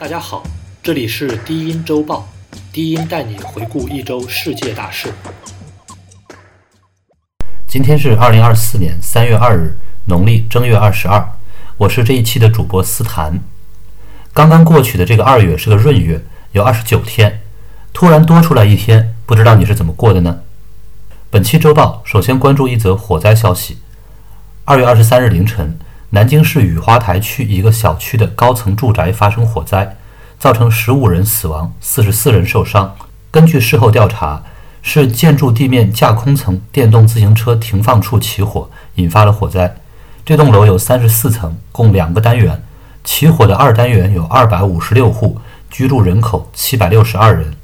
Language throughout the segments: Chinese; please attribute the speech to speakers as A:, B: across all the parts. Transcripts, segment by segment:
A: 大家好，这里是低音周报，低音带你回顾一周世界大事。
B: 今天是二零二四年三月二日，农历正月二十二。我是这一期的主播思谈。刚刚过去的这个二月是个闰月，有二十九天，突然多出来一天，不知道你是怎么过的呢？本期周报首先关注一则火灾消息。二月二十三日凌晨，南京市雨花台区一个小区的高层住宅发生火灾，造成十五人死亡，四十四人受伤。根据事后调查，是建筑地面架空层电动自行车停放处起火，引发了火灾。这栋楼有三十四层，共两个单元。起火的二单元有二百五十六户，居住人口七百六十二人。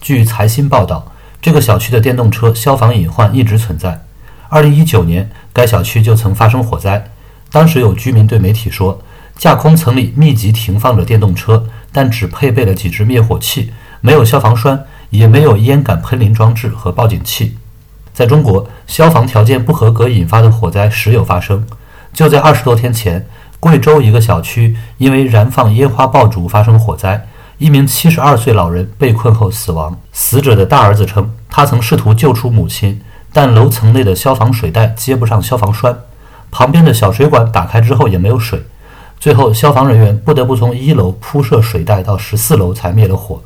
B: 据财新报道。这个小区的电动车消防隐患一直存在。二零一九年，该小区就曾发生火灾。当时有居民对媒体说，架空层里密集停放着电动车，但只配备了几只灭火器，没有消防栓，也没有烟感喷淋装置和报警器。在中国，消防条件不合格引发的火灾时有发生。就在二十多天前，贵州一个小区因为燃放烟花爆竹发生火灾。一名七十二岁老人被困后死亡。死者的大儿子称，他曾试图救出母亲，但楼层内的消防水带接不上消防栓，旁边的小水管打开之后也没有水。最后，消防人员不得不从一楼铺设水带到十四楼才灭了火。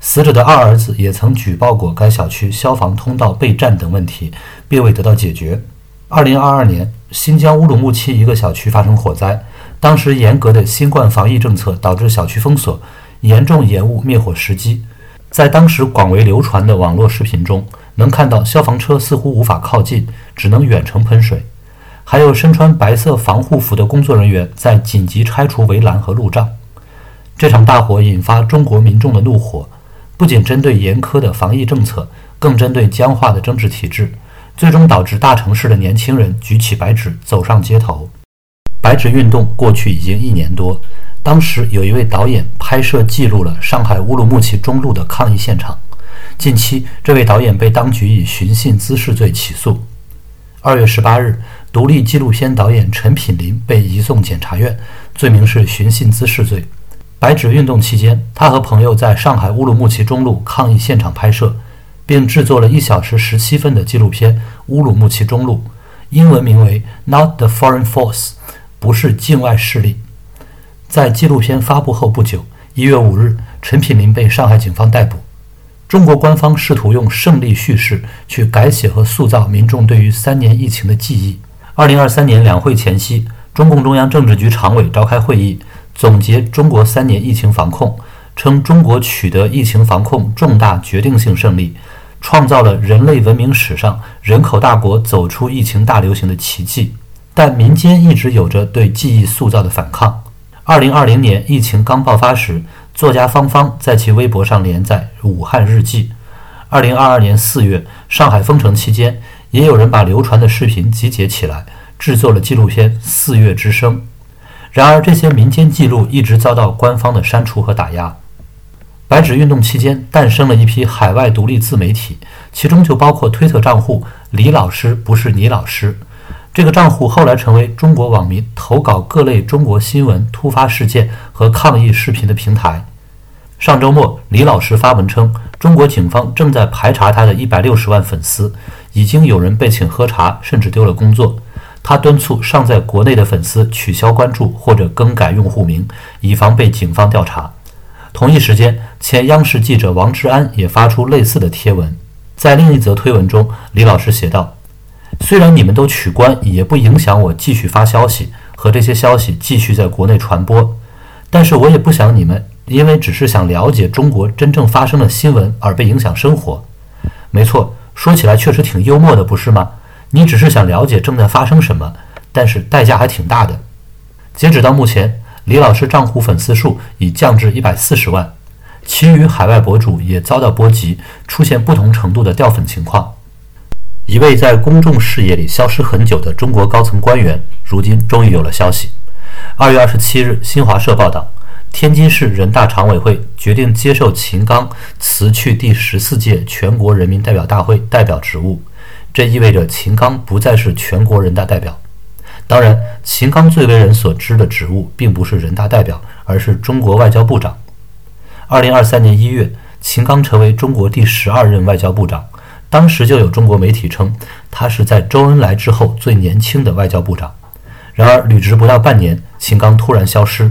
B: 死者的二儿子也曾举报过该小区消防通道被占等问题，并未得到解决。二零二二年，新疆乌鲁木齐一个小区发生火灾，当时严格的新冠防疫政策导致小区封锁。严重延误灭火时机，在当时广为流传的网络视频中，能看到消防车似乎无法靠近，只能远程喷水，还有身穿白色防护服的工作人员在紧急拆除围栏和路障。这场大火引发中国民众的怒火，不仅针对严苛的防疫政策，更针对僵化的政治体制，最终导致大城市的年轻人举起白纸走上街头。白纸运动过去已经一年多。当时有一位导演拍摄记录了上海乌鲁木齐中路的抗议现场。近期，这位导演被当局以寻衅滋事罪起诉。二月十八日，独立纪录片导演陈品林被移送检察院，罪名是寻衅滋事罪。白纸运动期间，他和朋友在上海乌鲁木齐中路抗议现场拍摄，并制作了一小时十七分的纪录片《乌鲁木齐中路》，英文名为《Not the Foreign Force》，不是境外势力。在纪录片发布后不久，一月五日，陈品林被上海警方逮捕。中国官方试图用胜利叙事去改写和塑造民众对于三年疫情的记忆。二零二三年两会前夕，中共中央政治局常委召开会议，总结中国三年疫情防控，称中国取得疫情防控重大决定性胜利，创造了人类文明史上人口大国走出疫情大流行的奇迹。但民间一直有着对记忆塑造的反抗。二零二零年疫情刚爆发时，作家方方在其微博上连载《武汉日记》。二零二二年四月，上海封城期间，也有人把流传的视频集结起来，制作了纪录片《四月之声》。然而，这些民间记录一直遭到官方的删除和打压。白纸运动期间，诞生了一批海外独立自媒体，其中就包括推特账户“李老师不是你老师”。这个账户后来成为中国网民投稿各类中国新闻、突发事件和抗议视频的平台。上周末，李老师发文称，中国警方正在排查他的一百六十万粉丝，已经有人被请喝茶，甚至丢了工作。他敦促尚在国内的粉丝取消关注或者更改用户名，以防被警方调查。同一时间，前央视记者王志安也发出类似的贴文。在另一则推文中，李老师写道。虽然你们都取关，也不影响我继续发消息和这些消息继续在国内传播。但是我也不想你们因为只是想了解中国真正发生的新闻而被影响生活。没错，说起来确实挺幽默的，不是吗？你只是想了解正在发生什么，但是代价还挺大的。截止到目前，李老师账户粉丝数已降至一百四十万，其余海外博主也遭到波及，出现不同程度的掉粉情况。一位在公众视野里消失很久的中国高层官员，如今终于有了消息。二月二十七日，新华社报道，天津市人大常委会决定接受秦刚辞去第十四届全国人民代表大会代表职务。这意味着秦刚不再是全国人大代表。当然，秦刚最为人所知的职务并不是人大代表，而是中国外交部长。二零二三年一月，秦刚成为中国第十二任外交部长。当时就有中国媒体称，他是在周恩来之后最年轻的外交部长。然而，履职不到半年，秦刚突然消失。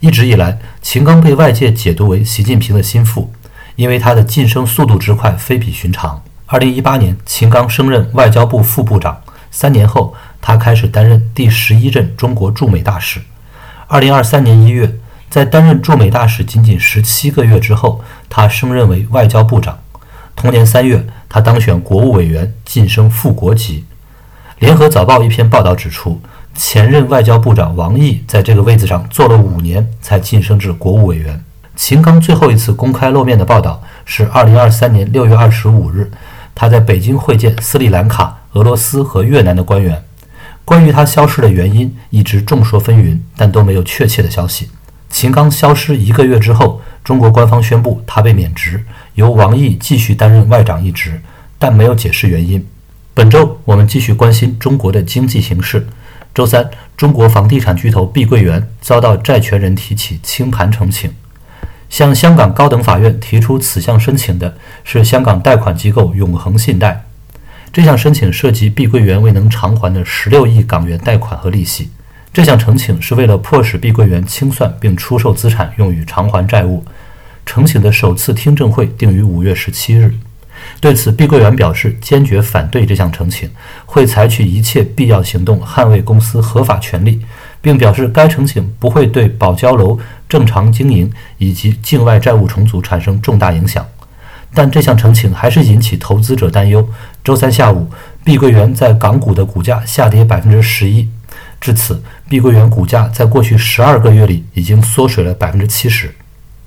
B: 一直以来，秦刚被外界解读为习近平的心腹，因为他的晋升速度之快非比寻常。二零一八年，秦刚升任外交部副部长，三年后，他开始担任第十一任中国驻美大使。二零二三年一月，在担任驻美大使仅仅十七个月之后，他升任为外交部长。同年三月，他当选国务委员，晋升副国级。联合早报一篇报道指出。前任外交部长王毅在这个位子上做了五年，才晋升至国务委员。秦刚最后一次公开露面的报道是2023年6月25日，他在北京会见斯里兰卡、俄罗斯和越南的官员。关于他消失的原因，一直众说纷纭，但都没有确切的消息。秦刚消失一个月之后，中国官方宣布他被免职，由王毅继续担任外长一职，但没有解释原因。本周我们继续关心中国的经济形势。周三，中国房地产巨头碧桂园遭到债权人提起清盘呈请，向香港高等法院提出此项申请的是香港贷款机构永恒信贷。这项申请涉及碧桂园未能偿还的十六亿港元贷款和利息。这项呈请是为了迫使碧桂园清算并出售资产用于偿还债务。呈请的首次听证会定于五月十七日。对此，碧桂园表示坚决反对这项呈请，会采取一切必要行动捍卫公司合法权利，并表示该呈请不会对保交楼正常经营以及境外债务重组产生重大影响。但这项呈请还是引起投资者担忧。周三下午，碧桂园在港股的股价下跌百分之十一，至此，碧桂园股价在过去十二个月里已经缩水了百分之七十。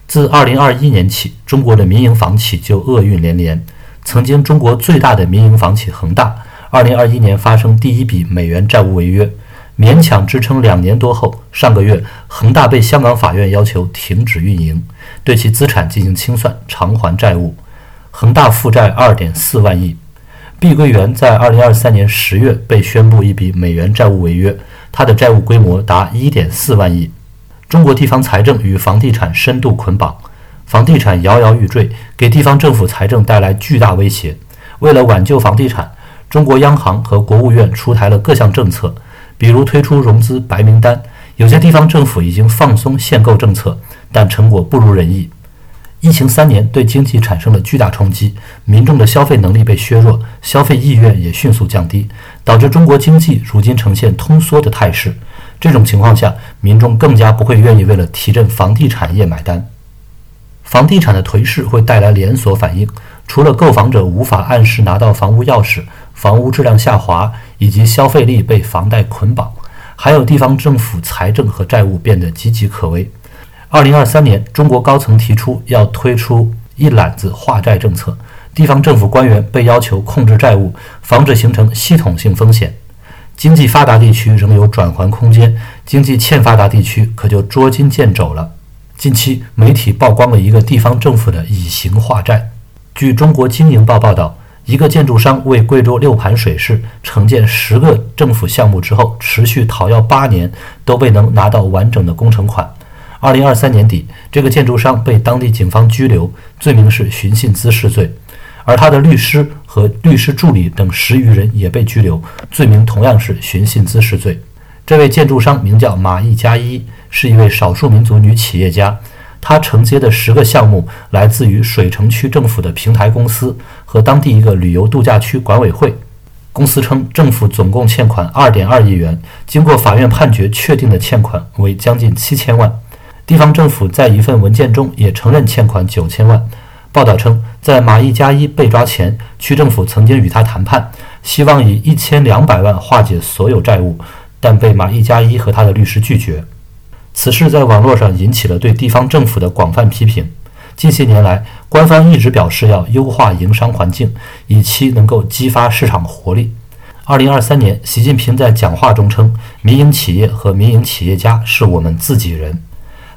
B: 自二零二一年起，中国的民营房企就厄运连连。曾经中国最大的民营房企恒大，二零二一年发生第一笔美元债务违约，勉强支撑两年多后，上个月恒大被香港法院要求停止运营，对其资产进行清算，偿还债务。恒大负债二点四万亿。碧桂园在二零二三年十月被宣布一笔美元债务违约，它的债务规模达一点四万亿。中国地方财政与房地产深度捆绑。房地产摇摇欲坠，给地方政府财政带来巨大威胁。为了挽救房地产，中国央行和国务院出台了各项政策，比如推出融资白名单。有些地方政府已经放松限购政策，但成果不如人意。疫情三年对经济产生了巨大冲击，民众的消费能力被削弱，消费意愿也迅速降低，导致中国经济如今呈现通缩的态势。这种情况下，民众更加不会愿意为了提振房地产业买单。房地产的颓势会带来连锁反应，除了购房者无法按时拿到房屋钥匙、房屋质量下滑以及消费力被房贷捆绑，还有地方政府财政和债务变得岌岌可危。二零二三年，中国高层提出要推出一揽子化债政策，地方政府官员被要求控制债务，防止形成系统性风险。经济发达地区仍有转还空间，经济欠发达地区可就捉襟见肘了。近期，媒体曝光了一个地方政府的以形化债。据《中国经营报》报道，一个建筑商为贵州六盘水市承建十个政府项目之后，持续讨要八年都未能拿到完整的工程款。二零二三年底，这个建筑商被当地警方拘留，罪名是寻衅滋事罪，而他的律师和律师助理等十余人也被拘留，罪名同样是寻衅滋事罪。这位建筑商名叫马一加一。是一位少数民族女企业家，她承接的十个项目来自于水城区政府的平台公司和当地一个旅游度假区管委会。公司称，政府总共欠款二点二亿元，经过法院判决确定的欠款为将近七千万。地方政府在一份文件中也承认欠款九千万。报道称，在马一加一被抓前，区政府曾经与他谈判，希望以一千两百万化解所有债务，但被马一加一和他的律师拒绝。此事在网络上引起了对地方政府的广泛批评。近些年来，官方一直表示要优化营商环境，以期能够激发市场活力。二零二三年，习近平在讲话中称：“民营企业和民营企业家是我们自己人。”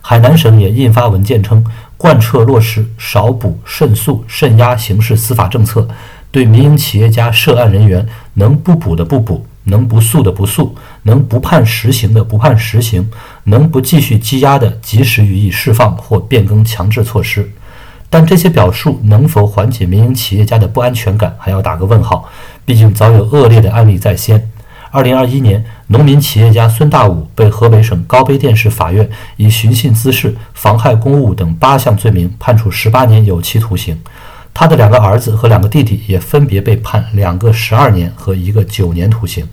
B: 海南省也印发文件称，贯彻落实少捕慎诉慎压刑事司法政策，对民营企业家涉案人员能不捕的不捕，能不诉的不诉，能不判实刑的不判实刑，能不继续羁押的及时予以释放或变更强制措施。但这些表述能否缓解民营企业家的不安全感，还要打个问号。毕竟早有恶劣的案例在先。二零二一年，农民企业家孙大武被河北省高碑店市法院以寻衅滋事、妨害公务等八项罪名判处十八年有期徒刑。他的两个儿子和两个弟弟也分别被判两个十二年和一个九年徒刑。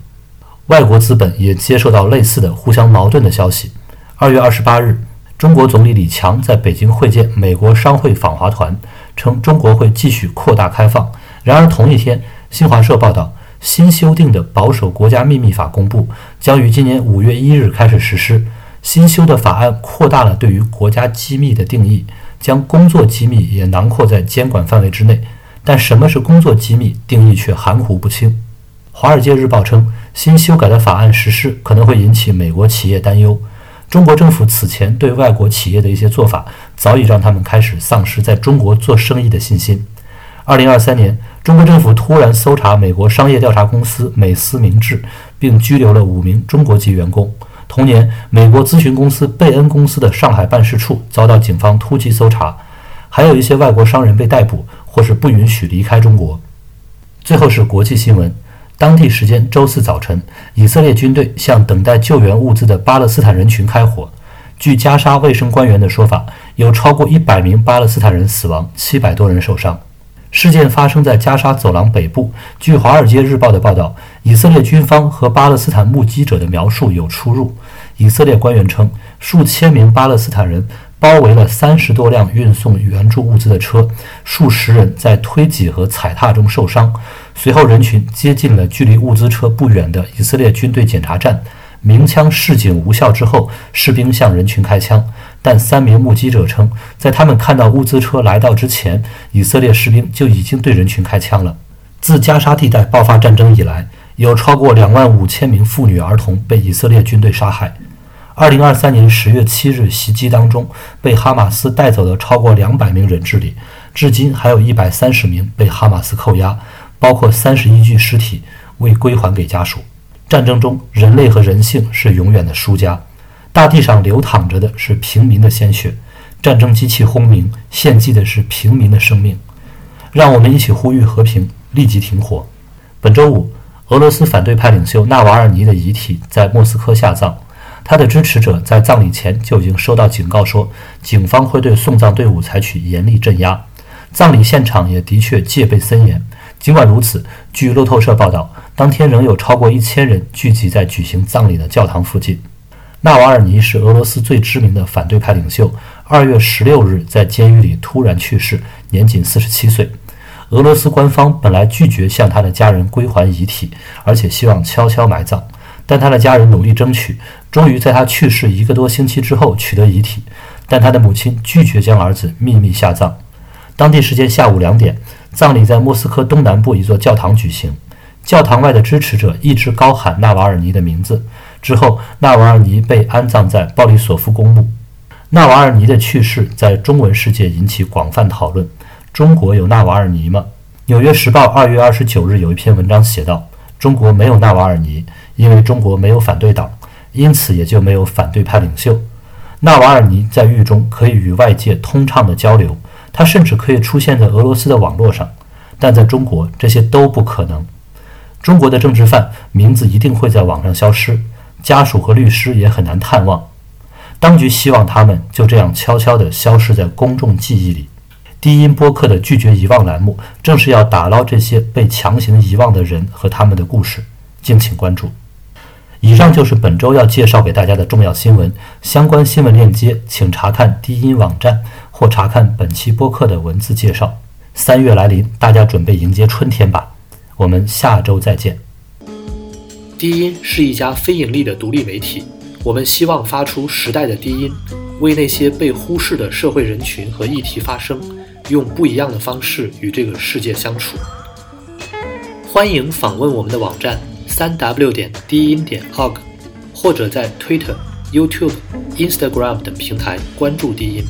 B: 外国资本也接受到类似的互相矛盾的消息。二月二十八日，中国总理李强在北京会见美国商会访华团，称中国会继续扩大开放。然而同一天，新华社报道，新修订的保守国家秘密法公布，将于今年五月一日开始实施。新修的法案扩大了对于国家机密的定义。将工作机密也囊括在监管范围之内，但什么是工作机密，定义却含糊不清。《华尔街日报》称，新修改的法案实施可能会引起美国企业担忧。中国政府此前对外国企业的一些做法，早已让他们开始丧失在中国做生意的信心。二零二三年，中国政府突然搜查美国商业调查公司美思明智，并拘留了五名中国籍员工。同年，美国咨询公司贝恩公司的上海办事处遭到警方突击搜查，还有一些外国商人被逮捕或是不允许离开中国。最后是国际新闻，当地时间周四早晨，以色列军队向等待救援物资的巴勒斯坦人群开火。据加沙卫生官员的说法，有超过一百名巴勒斯坦人死亡，七百多人受伤。事件发生在加沙走廊北部。据《华尔街日报》的报道，以色列军方和巴勒斯坦目击者的描述有出入。以色列官员称，数千名巴勒斯坦人包围了三十多辆运送援助物资的车，数十人在推挤和踩踏中受伤。随后，人群接近了距离物资车不远的以色列军队检查站。鸣枪示警无效之后，士兵向人群开枪。但三名目击者称，在他们看到物资车来到之前，以色列士兵就已经对人群开枪了。自加沙地带爆发战争以来，有超过两万五千名妇女儿童被以色列军队杀害。二零二三年十月七日袭击当中，被哈马斯带走的超过两百名人质里，至今还有一百三十名被哈马斯扣押，包括三十一具尸体未归还给家属。战争中，人类和人性是永远的输家。大地上流淌着的是平民的鲜血，战争机器轰鸣，献祭的是平民的生命。让我们一起呼吁和平，立即停火。本周五，俄罗斯反对派领袖纳瓦尔尼的遗体在莫斯科下葬，他的支持者在葬礼前就已经收到警告，说警方会对送葬队伍采取严厉镇压。葬礼现场也的确戒备森严。尽管如此，据路透社报道。当天仍有超过一千人聚集在举行葬礼的教堂附近。纳瓦尔尼是俄罗斯最知名的反对派领袖。二月十六日在监狱里突然去世，年仅四十七岁。俄罗斯官方本来拒绝向他的家人归还遗体，而且希望悄悄埋葬。但他的家人努力争取，终于在他去世一个多星期之后取得遗体。但他的母亲拒绝将儿子秘密下葬。当地时间下午两点，葬礼在莫斯科东南部一座教堂举行。教堂外的支持者一直高喊纳瓦尔尼的名字。之后，纳瓦尔尼被安葬在鲍里索夫公墓。纳瓦尔尼的去世在中文世界引起广泛讨论。中国有纳瓦尔尼吗？《纽约时报》二月二十九日有一篇文章写道：“中国没有纳瓦尔尼，因为中国没有反对党，因此也就没有反对派领袖。纳瓦尔尼在狱中可以与外界通畅的交流，他甚至可以出现在俄罗斯的网络上，但在中国这些都不可能。”中国的政治犯名字一定会在网上消失，家属和律师也很难探望。当局希望他们就这样悄悄地消失在公众记忆里。低音播客的拒绝遗忘栏目，正是要打捞这些被强行遗忘的人和他们的故事。敬请关注。以上就是本周要介绍给大家的重要新闻。相关新闻链接，请查看低音网站或查看本期播客的文字介绍。三月来临，大家准备迎接春天吧。我们下周再见。
A: 低音是一家非盈利的独立媒体，我们希望发出时代的低音，为那些被忽视的社会人群和议题发声，用不一样的方式与这个世界相处。欢迎访问我们的网站三 w 点低音点 org，或者在 Twitter、YouTube、Instagram 等平台关注低音。